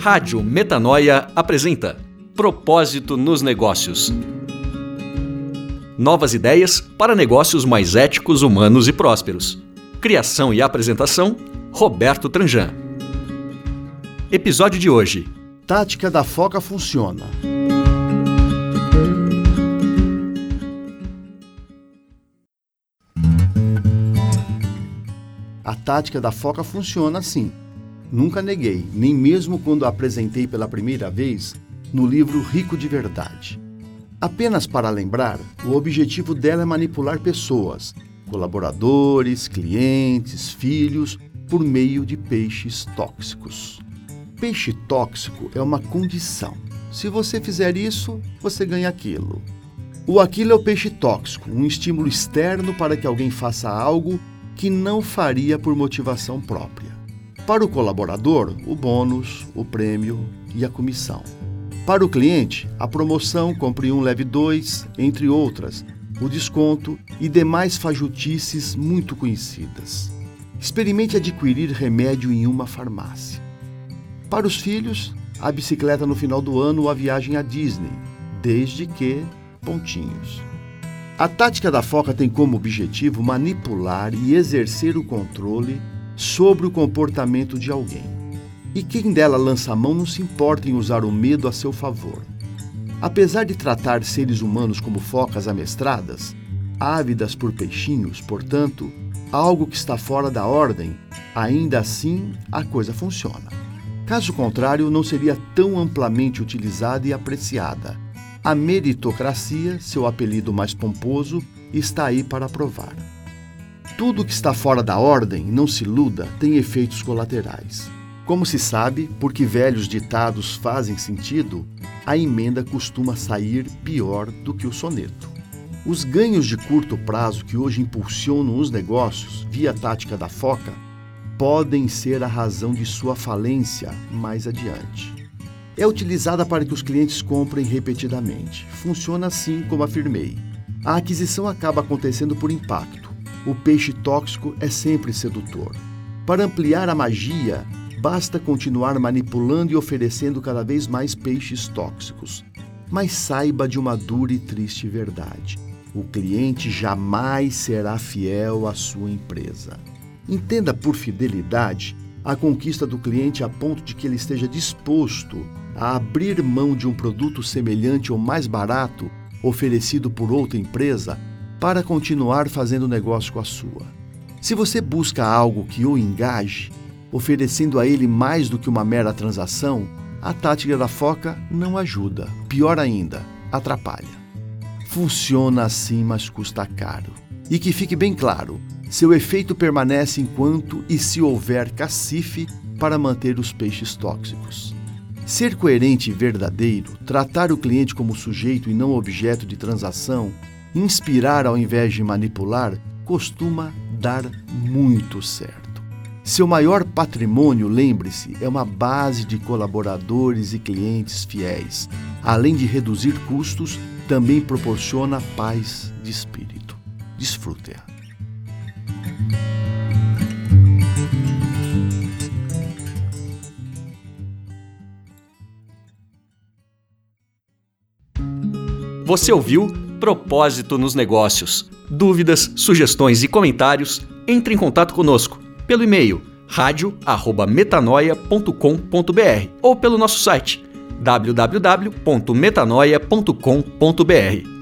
Rádio Metanoia apresenta Propósito nos Negócios. Novas ideias para negócios mais éticos, humanos e prósperos. Criação e apresentação: Roberto Tranjan. Episódio de hoje: Tática da foca funciona. A tática da foca funciona assim. Nunca neguei, nem mesmo quando apresentei pela primeira vez no livro Rico de Verdade. Apenas para lembrar, o objetivo dela é manipular pessoas, colaboradores, clientes, filhos, por meio de peixes tóxicos. Peixe tóxico é uma condição. Se você fizer isso, você ganha aquilo. O aquilo é o peixe tóxico, um estímulo externo para que alguém faça algo que não faria por motivação própria. Para o colaborador, o bônus, o prêmio e a comissão. Para o cliente, a promoção, compre um, leve dois, entre outras, o desconto e demais fajutices muito conhecidas. Experimente adquirir remédio em uma farmácia. Para os filhos, a bicicleta no final do ano ou a viagem à Disney, desde que pontinhos. A tática da foca tem como objetivo manipular e exercer o controle sobre o comportamento de alguém. E quem dela lança a mão não se importa em usar o medo a seu favor. Apesar de tratar seres humanos como focas amestradas, ávidas por peixinhos, portanto, algo que está fora da ordem, ainda assim a coisa funciona. Caso contrário, não seria tão amplamente utilizada e apreciada a meritocracia, seu apelido mais pomposo, está aí para provar. Tudo que está fora da ordem, não se iluda, tem efeitos colaterais. Como se sabe, porque velhos ditados fazem sentido, a emenda costuma sair pior do que o soneto. Os ganhos de curto prazo que hoje impulsionam os negócios via tática da foca podem ser a razão de sua falência mais adiante é utilizada para que os clientes comprem repetidamente. Funciona assim como afirmei. A aquisição acaba acontecendo por impacto. O peixe tóxico é sempre sedutor. Para ampliar a magia, basta continuar manipulando e oferecendo cada vez mais peixes tóxicos. Mas saiba de uma dura e triste verdade: o cliente jamais será fiel à sua empresa. Entenda por fidelidade a conquista do cliente a ponto de que ele esteja disposto a abrir mão de um produto semelhante ou mais barato oferecido por outra empresa para continuar fazendo negócio com a sua. Se você busca algo que o engaje, oferecendo a ele mais do que uma mera transação, a tática da foca não ajuda. Pior ainda, atrapalha. Funciona assim, mas custa caro. E que fique bem claro, seu efeito permanece enquanto e se houver cacife para manter os peixes tóxicos. Ser coerente e verdadeiro, tratar o cliente como sujeito e não objeto de transação, inspirar ao invés de manipular, costuma dar muito certo. Seu maior patrimônio, lembre-se, é uma base de colaboradores e clientes fiéis. Além de reduzir custos, também proporciona paz de espírito. Desfrute-a. Você ouviu Propósito nos Negócios. Dúvidas, sugestões e comentários, entre em contato conosco pelo e-mail radio@metanoia.com.br ou pelo nosso site www.metanoia.com.br.